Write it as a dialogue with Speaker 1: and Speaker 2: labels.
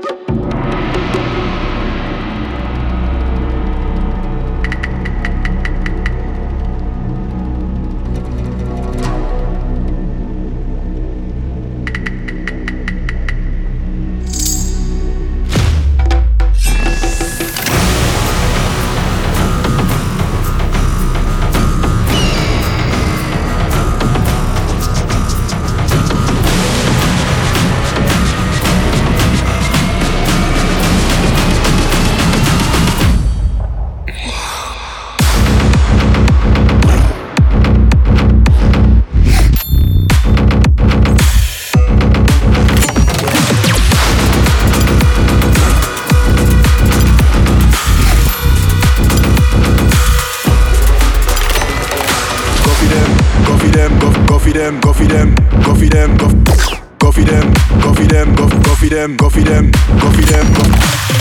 Speaker 1: you them, go for them, go for them, go. Don't